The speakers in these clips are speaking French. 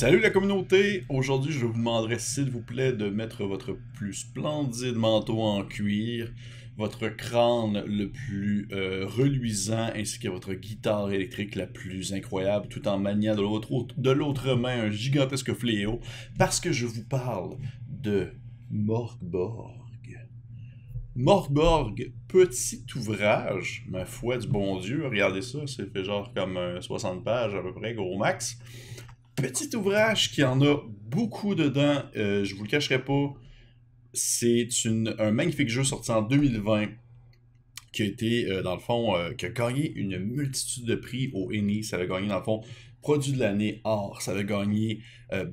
Salut la communauté! Aujourd'hui, je vous demanderai s'il vous plaît de mettre votre plus splendide manteau en cuir, votre crâne le plus euh, reluisant, ainsi que votre guitare électrique la plus incroyable, tout en maniant de l'autre main un gigantesque fléau, parce que je vous parle de Morgborg. Morgborg, petit ouvrage, ma foi du bon Dieu, regardez ça, c'est fait genre comme 60 pages à peu près, gros max. Petit ouvrage qui en a beaucoup dedans, euh, je vous le cacherai pas, c'est un magnifique jeu sorti en 2020 qui a été, euh, dans le fond, euh, qui a gagné une multitude de prix au ENI. Ça a gagné, dans le fond, produit de l'année art. Ça a gagné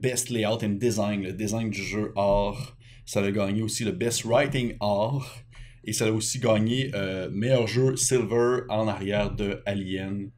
Best Layout and Design, le design du jeu art. Ça a gagné aussi le Best Writing art. Et ça a aussi gagné euh, meilleur jeu Silver en arrière de Alien.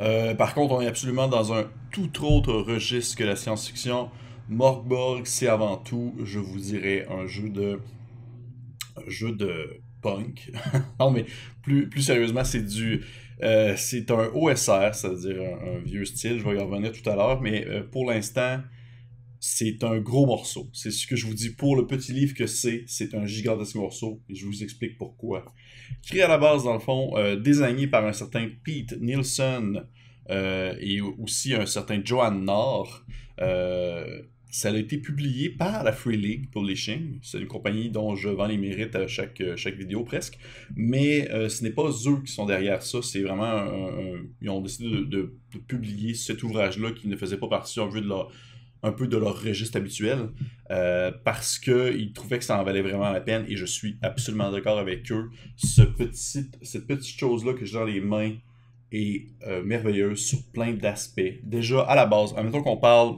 Euh, par contre, on est absolument dans un tout autre registre que la science-fiction. Morgborg, c'est avant tout, je vous dirais, un jeu de. jeu de punk. non, mais plus, sérieusement, c'est du. Euh, c'est un OSR, c'est-à-dire un, vieux style, je vais y revenir tout à l'heure, mais pour l'instant, c'est un gros morceau. C'est ce que je vous dis pour le petit livre que c'est. C'est un gigantesque morceau et je vous explique pourquoi. Créé à la base, dans le fond, euh, désigné par un certain Pete Nielsen euh, et aussi un certain Johan Nord. Euh, ça a été publié par la Free League Publishing. C'est une compagnie dont je vends les mérites à chaque, chaque vidéo presque. Mais ce n'est pas eux qui sont derrière ça. C'est vraiment. ils ont décidé de, publier cet ouvrage-là qui ne faisait pas partie, en vue de leur un peu de leur registre habituel euh, parce qu'ils trouvaient que ça en valait vraiment la peine et je suis absolument d'accord avec eux. Ce petit, cette petite chose-là que j'ai dans les mains est euh, merveilleuse sur plein d'aspects. Déjà, à la base, admettons qu'on parle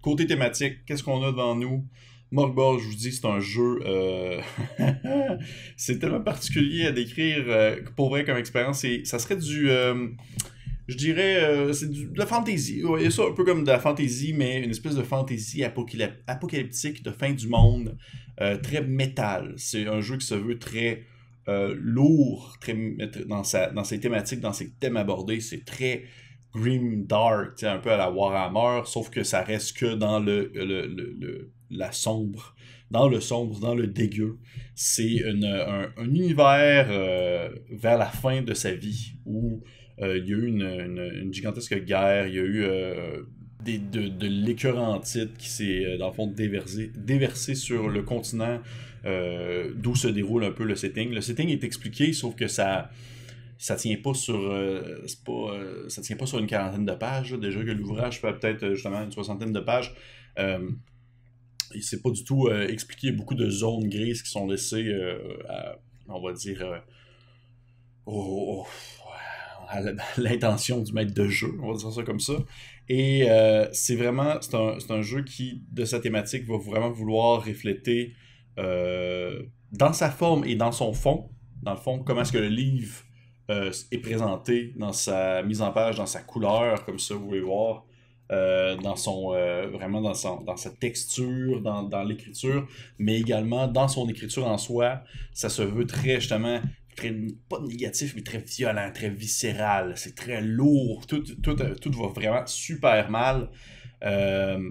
côté thématique, qu'est-ce qu'on a devant nous? Morgborg, je vous dis, c'est un jeu. Euh, c'est tellement particulier à décrire pour vrai comme expérience. Ça serait du je dirais, euh, c'est de la fantasy. a ça un peu comme de la fantasy, mais une espèce de fantasy apocalyptique de fin du monde, euh, très métal. C'est un jeu qui se veut très euh, lourd, très dans, sa, dans ses thématiques, dans ses thèmes abordés. C'est très grim dark, un peu à la Warhammer, sauf que ça reste que dans le, le, la sombre, dans le sombre, dans le dégueu. C'est un, un, univers vers la fin de sa vie où euh, il y a eu une, gigantesque guerre, il y a eu euh, des, de, de l'écœurantite qui s'est, euh, dans le fond, déversé, sur le continent d'où se déroule un peu le setting. Le setting est expliqué, sauf que ça ça tient pas sur ça tient pas sur une quarantaine de pages déjà que l'ouvrage fait peut-être justement une soixantaine de pages. Euh, il s'est pas du tout expliqué. Beaucoup de zones grises qui sont laissées on va dire l'intention du maître de jeu, on va dire ça comme ça. Et euh, c'est vraiment, c'est un, un, jeu qui, de sa thématique, va vraiment vouloir refléter euh, dans sa forme et dans son fond, dans le fond, comment est-ce que le livre euh, est présenté dans sa mise en page, dans sa couleur, comme ça, vous pouvez voir. dans son vraiment dans, son, dans sa texture, dans, dans l'écriture, mais également dans son écriture en soi, ça se veut très justement très, pas négatif, mais très violent, très viscéral. C'est très lourd. Tout, tout, tout, va vraiment super mal. Euh,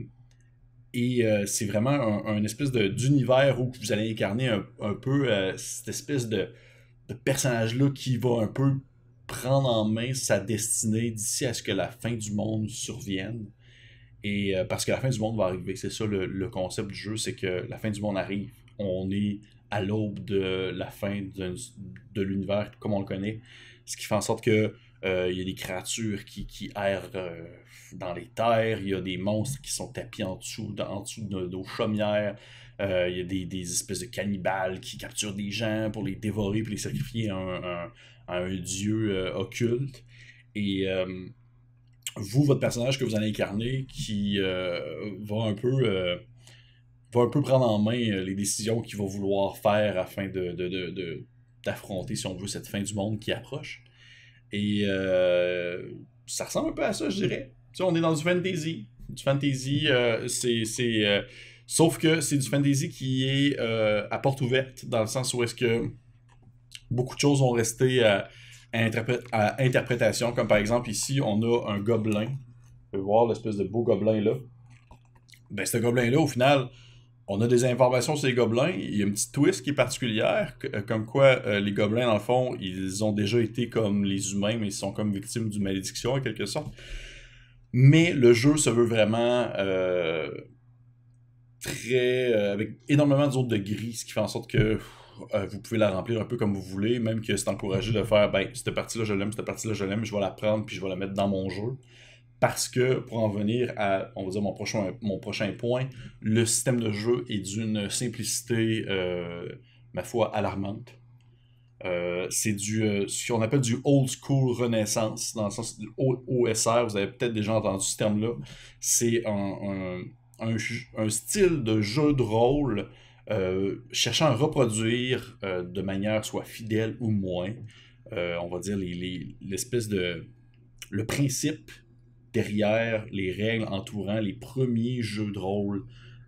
et euh, c'est vraiment un, espèce d'univers où vous allez incarner un, peu euh, cette espèce de, de personnage-là qui va un peu prendre en main sa destinée d'ici à ce que la fin du monde survienne. Et parce que la fin du monde va arriver, c'est ça le, le, concept du jeu, c'est que la fin du monde arrive. On est à l'aube de la fin de, l'univers comme on le connaît. Ce qui fait en sorte que euh, il y a des créatures qui, qui errent euh, dans les terres, il y a des monstres qui sont tapis en dessous, en dessous de nos chaumières, euh, il y a des, espèces de cannibales qui capturent des gens pour les dévorer pour les sacrifier à un, dieu occulte. Et vous, votre personnage que vous allez incarner, qui va un peu va un peu prendre en main euh, les décisions qu'il va vouloir faire afin de, d'affronter, si on veut, cette fin du monde qui approche. Et euh, ça ressemble un peu à ça, je dirais. Tu on est dans du fantasy. Du fantasy, euh, c'est. sauf que c'est du fantasy qui est à porte ouverte, dans le sens où est-ce que beaucoup de choses ont resté interprétation, comme par exemple ici, on a un gobelin. Vous pouvez voir l'espèce de beau gobelin là ben, ce gobelin-là, au final, on a des informations sur les gobelins. Il y a une petite twist qui est particulière, euh, comme quoi euh, les gobelins, dans le fond, ils ont déjà été comme les humains, mais ils sont comme victimes d'une malédiction, en quelque sorte. Mais le jeu se veut vraiment euh, très. avec énormément de zones de gris, ce qui fait en sorte que vous pouvez la remplir un peu comme vous voulez, même que c'est encouragé de faire ben, cette partie-là, je l'aime, cette partie-là, je l'aime, je vais la prendre, puis je vais la mettre dans mon jeu parce que, pour en venir à, on va dire, mon prochain, mon prochain point, le système de jeu est d'une simplicité, euh, ma foi, alarmante. Euh, c'est du euh, ce qu'on appelle du old school renaissance, dans le sens du OSR, vous avez peut-être déjà entendu ce terme-là. C'est un, un, style de jeu de rôle cherchant à reproduire de manière soit fidèle ou moins, on va dire, l'espèce de. le principe derrière les règles entourant les premiers jeux de rôle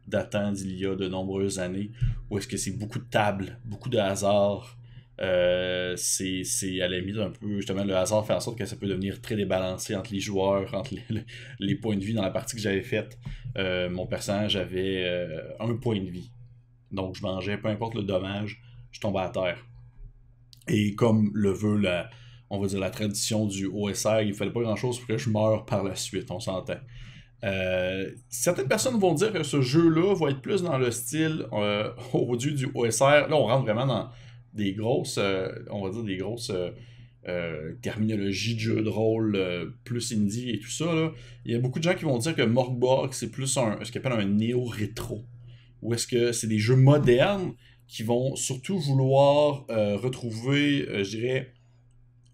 datant d'il y a de nombreuses années, où est-ce que c'est beaucoup de tables, beaucoup de hasard. Euh, c'est à la limite un peu, justement, le hasard fait en sorte que ça peut devenir très débalancé entre les joueurs, entre les, points de vie. Dans la partie que j'avais faite, euh, mon personnage avait euh, un point de vie. Donc je mangeais, peu importe le dommage, je tombais à terre. Et comme le veut la, on va dire, la tradition du OSR, il fallait pas grand-chose pour que je meure par la suite, on s'entend. Euh, certaines personnes vont dire que ce jeu-là va être plus dans le style euh, au du OSR. Là, on rentre vraiment dans des grosses, euh, on va dire des grosses terminologies de jeu de rôle plus indie et tout ça. Il y a beaucoup de gens qui vont dire que Morkborg, c'est plus un, ce qu'on appelle un néo-rétro. Ou est-ce que c'est des jeux modernes qui vont surtout vouloir retrouver, je dirais,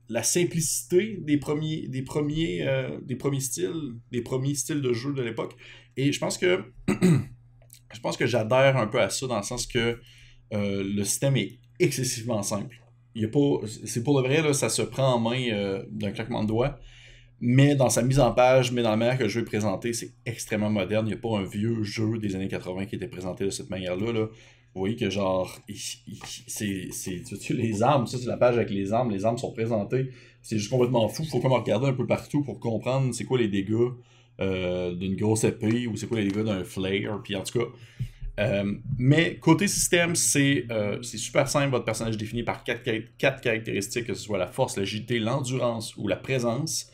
la simplicité des premiers, des premiers, euh, des premiers styles, des premiers styles de jeu de l'époque? Et je pense que je pense que j'adhère un peu à ça dans le sens que euh, le système est excessivement simple. Il y a pas, c'est pour le vrai là, ça se prend en main euh, d'un claquement de doigts. Mais dans sa mise en page, mais dans la manière que le jeu est présenté, c'est extrêmement moderne. Il n'y a pas un vieux jeu des années 80 qui était présenté de cette manière-là. Là. Vous voyez que genre, c'est, les armes, ça c'est la page avec les armes, les armes sont présentées, c'est juste complètement fou, faut comme regarder un peu partout pour comprendre c'est quoi les dégâts euh, d'une grosse épée ou c'est quoi les dégâts d'un flare, puis en tout cas. Euh, mais côté système, euh, c'est super simple, votre personnage est défini par quatre, quatre caractéristiques, que ce soit la force, l'agilité, l'endurance ou la présence.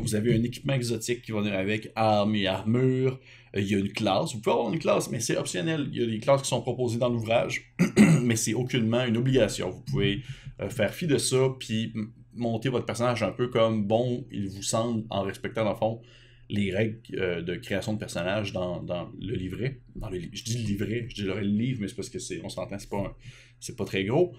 Vous avez un équipement exotique qui va venir avec armes et armure, euh, il y a une classe. Vous pouvez avoir une classe, mais c'est optionnel. Il y a des classes qui sont proposées dans l'ouvrage, mais c'est aucunement une obligation. Vous pouvez euh, faire fi de ça, puis monter votre personnage un peu comme bon il vous semble, en respectant, dans le fond, les règles euh, de création de personnage dans, le livret. Dans le, je dis le livret, je dis le livre, mais c'est parce que c'est, on s'entend, c'est pas, c'est pas très gros.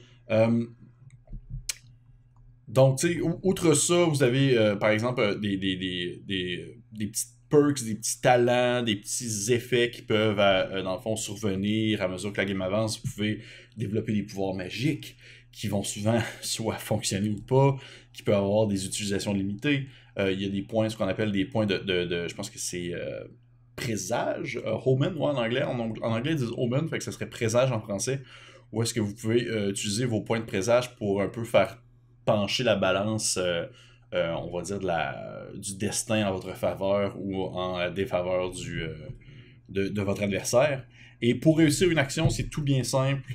Donc, tu outre ça, vous avez, par exemple, des, des, des, des petites perks, des petits talents, des petits effets qui peuvent, euh, dans le fond, survenir à mesure que la game avance. Vous pouvez développer des pouvoirs magiques qui vont souvent soit fonctionner ou pas, qui peuvent avoir des utilisations limitées. Euh, il y a des points, ce qu'on appelle des points de, je pense que c'est euh, présage, omen, en anglais. En, anglais, ils disent omen, que ça serait présage en français. Ou est-ce que vous pouvez utiliser vos points de présage pour un peu faire pencher la balance euh, on va dire, du destin en votre faveur ou en défaveur euh, de, votre adversaire. Et pour réussir une action, c'est tout bien simple.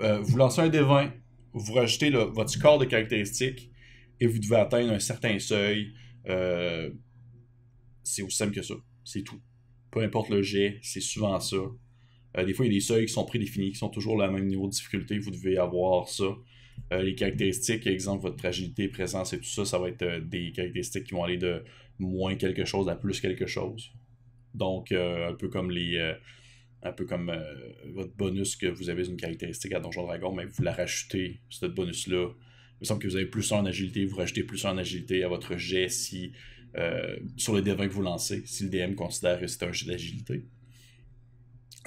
Euh, vous lancez un dé 20, vous rajoutez votre score de caractéristiques et vous devez atteindre un certain seuil. c'est aussi simple que ça. C'est tout. Peu importe le jet, c'est souvent ça. des fois, il y a des seuils qui sont prédéfinis, qui sont toujours le même niveau de difficulté. Vous devez avoir ça. Euh, les caractéristiques, exemple votre fragilité, présence et tout ça, ça va être euh, des caractéristiques qui vont aller de moins quelque chose à plus quelque chose. Donc, euh, un peu comme les. un peu comme votre bonus que vous avez une caractéristique à Donjon Dragon, mais vous la rajoutez, ce bonus-là. Il me semble que vous avez plus en agilité, vous rajoutez plus en agilité à votre jet si, sur le D20 que vous lancez, si le DM considère que c'est un jet d'agilité.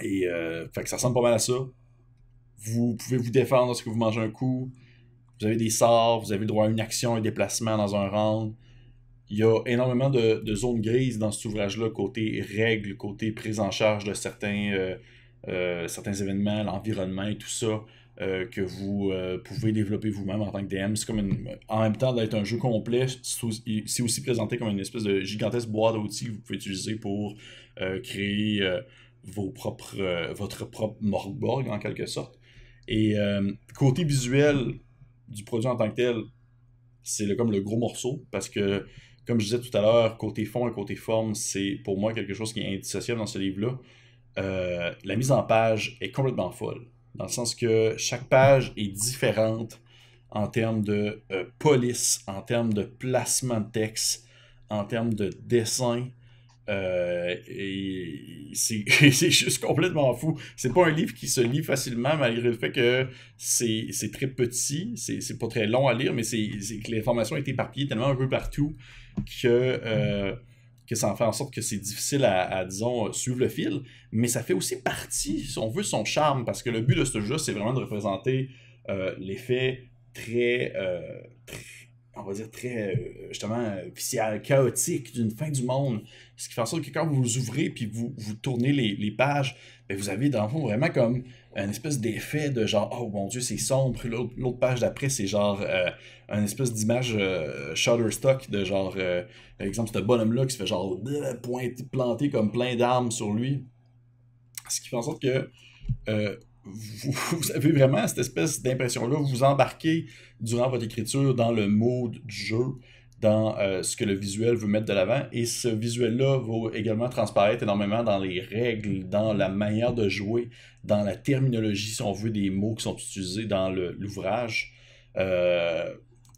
Et fait que ça ressemble pas mal à ça. Vous pouvez vous défendre lorsque vous mangez un coup. Vous avez des sorts, vous avez le droit à une action, un déplacement dans un round. Il y a énormément de, zones grises dans cet ouvrage-là, côté règles, côté prise en charge de certains, euh, euh, certains événements, l'environnement et tout ça, euh, que vous pouvez développer vous-même en tant que DM. C'est comme en même temps d'être un jeu complet, c'est aussi présenté comme une espèce de gigantesque boîte d'outils que vous pouvez utiliser pour créer vos propres, votre propre Morgborg en quelque sorte. Et côté visuel du produit en tant que tel, c'est comme le gros morceau parce que, comme je disais tout à l'heure, côté fond et côté forme, c'est pour moi quelque chose qui est indissociable dans ce livre-là. la mise en page est complètement folle dans le sens que chaque page est différente en termes de euh, police, en termes de placement de texte, en termes de dessin. Euh, et c'est juste complètement fou. C'est pas un livre qui se lit facilement, malgré le fait que c'est très petit, c'est pas très long à lire, mais c'est que l'information est éparpillée tellement un peu partout que euh, que ça en fait en sorte que c'est difficile à, disons, suivre le fil, mais ça fait aussi partie, si on veut, son charme, parce que le but de ce jeu, c'est vraiment de représenter euh, l'effet très, très, on va dire, très, euh, justement, chaotique d'une fin du monde. Ce qui fait en sorte que quand vous ouvrez puis vous, vous tournez les, les pages, ben, vous avez dans le fond vraiment comme un espèce d'effet de genre, oh mon dieu, c'est sombre. L'autre page d'après, c'est genre euh, un espèce d'image euh, Shutterstock de genre, euh, par exemple, ce bonhomme-là qui se fait genre pointer, planter comme plein d'armes sur lui. Ce qui fait en sorte que vous, avez vraiment cette espèce d'impression-là, vous vous embarquez durant votre écriture dans le mode du jeu dans euh, ce que le visuel veut mettre de l'avant. Et ce visuel-là va également transparaître énormément dans les règles, dans la manière de jouer, dans la terminologie, si on veut, des mots qui sont utilisés dans l'ouvrage. Euh,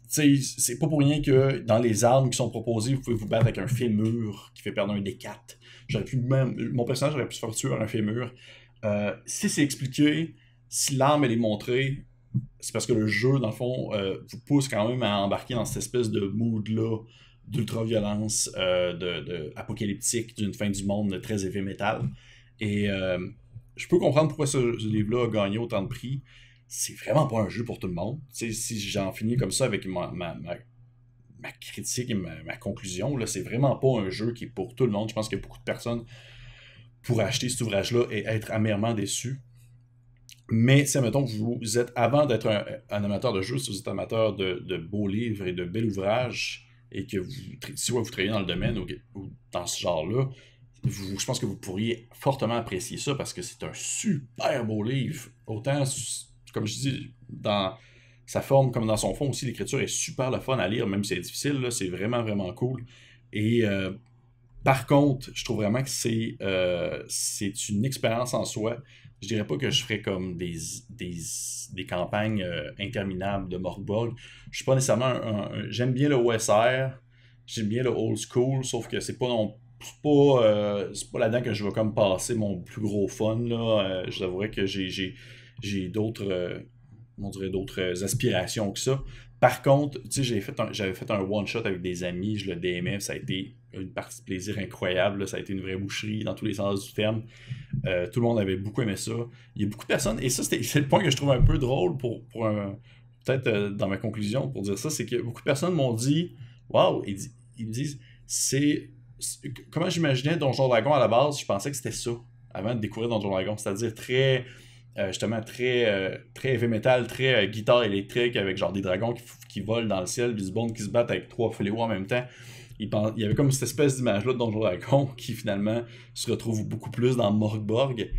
c'est pas pour rien que dans les armes qui sont proposées, vous pouvez vous battre avec un fémur qui fait perdre un D4. J'aurais pu même, mon personnage aurait pu se faire tuer un fémur. Euh, si c'est expliqué, si l'arme elle est montrée, c'est parce que le jeu, dans le fond, euh, vous pousse quand même à embarquer dans cette espèce de mood-là d'ultra-violence, euh, de, apocalyptique, d'une fin du monde très heavy metal. Et je peux comprendre pourquoi ce, livre-là a gagné autant de prix. C'est vraiment pas un jeu pour tout le monde. si j'en finis comme ça avec ma, critique et ma, conclusion, là, c'est vraiment pas un jeu qui est pour tout le monde. Je pense que beaucoup de personnes pourraient acheter cet ouvrage-là et être amèrement déçus. Mais si, admettons, vous êtes, avant d'être un, amateur de jeux, si vous êtes amateur de, beaux livres et de bels ouvrages, et que vous, si vous, travaillez dans le domaine ou, dans ce genre-là, je pense que vous pourriez fortement apprécier ça parce que c'est un super beau livre. Autant, comme je dis, dans sa forme comme dans son fond aussi, l'écriture est super le fun à lire, même si c'est difficile, c'est vraiment, vraiment cool. Et euh, par contre, je trouve vraiment que c'est euh, une expérience en soi je dirais pas que je ferais comme des, des, campagnes euh, interminables de Morgborg. Je suis pas nécessairement un, j'aime bien le OSR, j'aime bien le old school, sauf que c'est pas non pas, euh, pas là-dedans que je vais comme passer mon plus gros fun. Là. Je t'avouerais que j'ai d'autres on dirait d'autres aspirations que ça. Par contre, tu sais, j'avais fait un, one-shot avec des amis, je le DMF, ça a été une partie de plaisir incroyable, ça a été une vraie boucherie dans tous les sens du terme. Euh, tout le monde avait beaucoup aimé ça. Il y a beaucoup de personnes, et ça, c'est le point que je trouve un peu drôle pour, peut-être euh, dans ma conclusion pour dire ça, c'est que beaucoup de personnes m'ont dit Waouh, ils, ils, me disent, c'est. Comment j'imaginais Donjon Dragon à la base, je pensais que c'était ça, avant de découvrir Donjon Dragon, c'est-à-dire très euh, justement très, euh, très heavy metal, très euh, guitare électrique avec genre des dragons qui, volent dans le ciel, du bond qui se battent avec trois fléaux en même temps. Il, y avait comme cette espèce d'image-là de Donjon Dragon qui finalement se retrouve beaucoup plus dans Morgborg.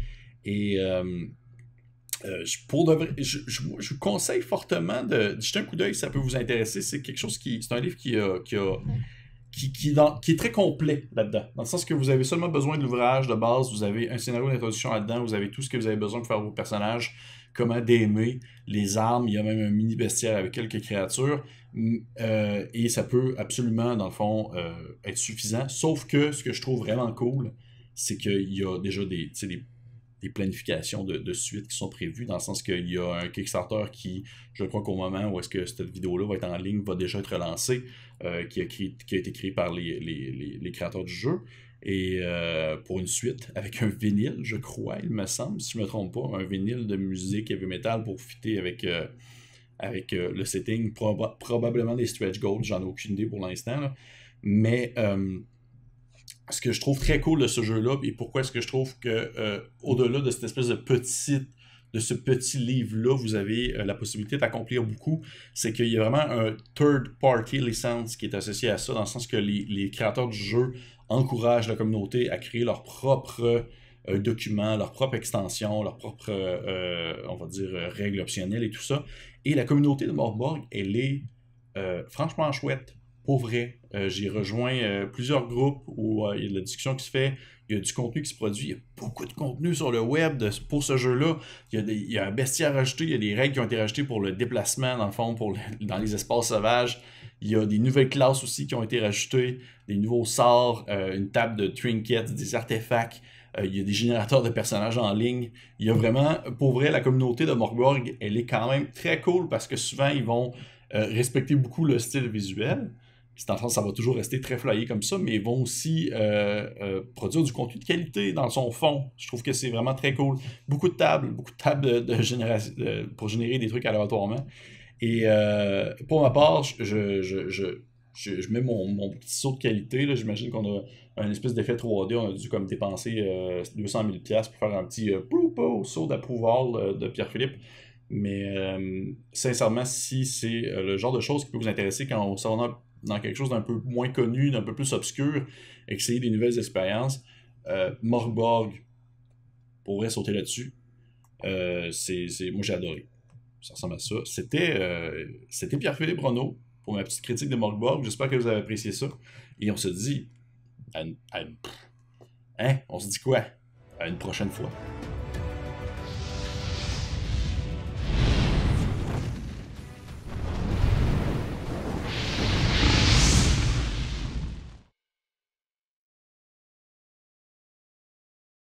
Et pour je, je, vous conseille fortement de, jeter un coup d'œil si ça peut vous intéresser. C'est quelque chose qui. C'est un livre qui qui a qui, est très complet là-dedans. Dans le sens que vous avez seulement besoin de l'ouvrage de base, vous avez un scénario d'introduction là-dedans, vous avez tout ce que vous avez besoin pour faire vos personnages, comment d'aimer, les armes, il y a même un mini bestiaire avec quelques créatures, euh, et ça peut absolument, dans le fond, euh, être suffisant. Sauf que ce que je trouve vraiment cool, c'est qu'il y a déjà des des planifications de, de, suite qui sont prévues, dans le sens qu'il y a un Kickstarter qui, je crois qu'au moment où est-ce que cette vidéo-là va être en ligne, va déjà être lancé, euh, qui, a été créé par les, créateurs du jeu. Et euh, pour une suite, avec un vinyle, je crois, il me semble, si je ne me trompe pas, un vinyle de musique heavy metal pour fitter avec, euh, avec le setting, probablement des stretch goals, j'en ai aucune idée pour l'instant. Mais ce que je trouve très cool de ce jeu-là, et pourquoi est-ce que je trouve que euh, au-delà de cette espèce de petit de ce petit livre-là, vous avez euh, la possibilité d'accomplir beaucoup, c'est qu'il y a vraiment un third-party license qui est associé à ça, dans le sens que les, créateurs du jeu encouragent la communauté à créer leur propre document, leur propre extension, leur propre, on va dire, règles optionnelles et tout ça. Et la communauté de Morborg, elle est franchement chouette. Pour vrai, j'ai rejoint plusieurs groupes où il y a de la discussion qui se fait, il y a du contenu qui se produit, il y a beaucoup de contenu sur le web pour ce jeu-là. Il, y a un bestiaire rajouté, il y a des règles qui ont été rajoutées pour le déplacement, dans dans les espaces sauvages. Il y a des nouvelles classes aussi qui ont été rajoutées, des nouveaux sorts, euh, une table de trinkets, des artefacts. Euh, il y a des générateurs de personnages en ligne. Il y a vraiment, pour vrai, la communauté de Morgborg, elle est quand même très cool parce que souvent, ils vont euh, respecter beaucoup le style visuel c'est en ça va toujours rester très flyé comme ça, mais ils vont aussi euh, euh, produire du contenu de qualité dans son fond. Je trouve que c'est vraiment très cool. Beaucoup de tables, beaucoup de tables de, pour générer des trucs aléatoirement. Et euh, pour ma part, je, je, mets mon, petit saut de qualité. J'imagine qu'on a un espèce d'effet 3D. On a dû comme dépenser 200 000$ pour faire un petit saut d'approuval de Pierre-Philippe. Mais sincèrement, si c'est le genre de choses qui peut vous intéresser quand on s'en dans quelque chose d'un peu moins connu, d'un peu plus obscur, essayer des nouvelles expériences. Euh, Morborg pourrait sauter là-dessus. Euh, c'est, moi, j'ai adoré. Ça ressemble à ça. C'était, euh, c'était Pierre-Philippe Renault pour ma petite critique de Morborg. J'espère que vous avez apprécié ça. Et on se dit. hein? On se dit quoi? À une prochaine fois.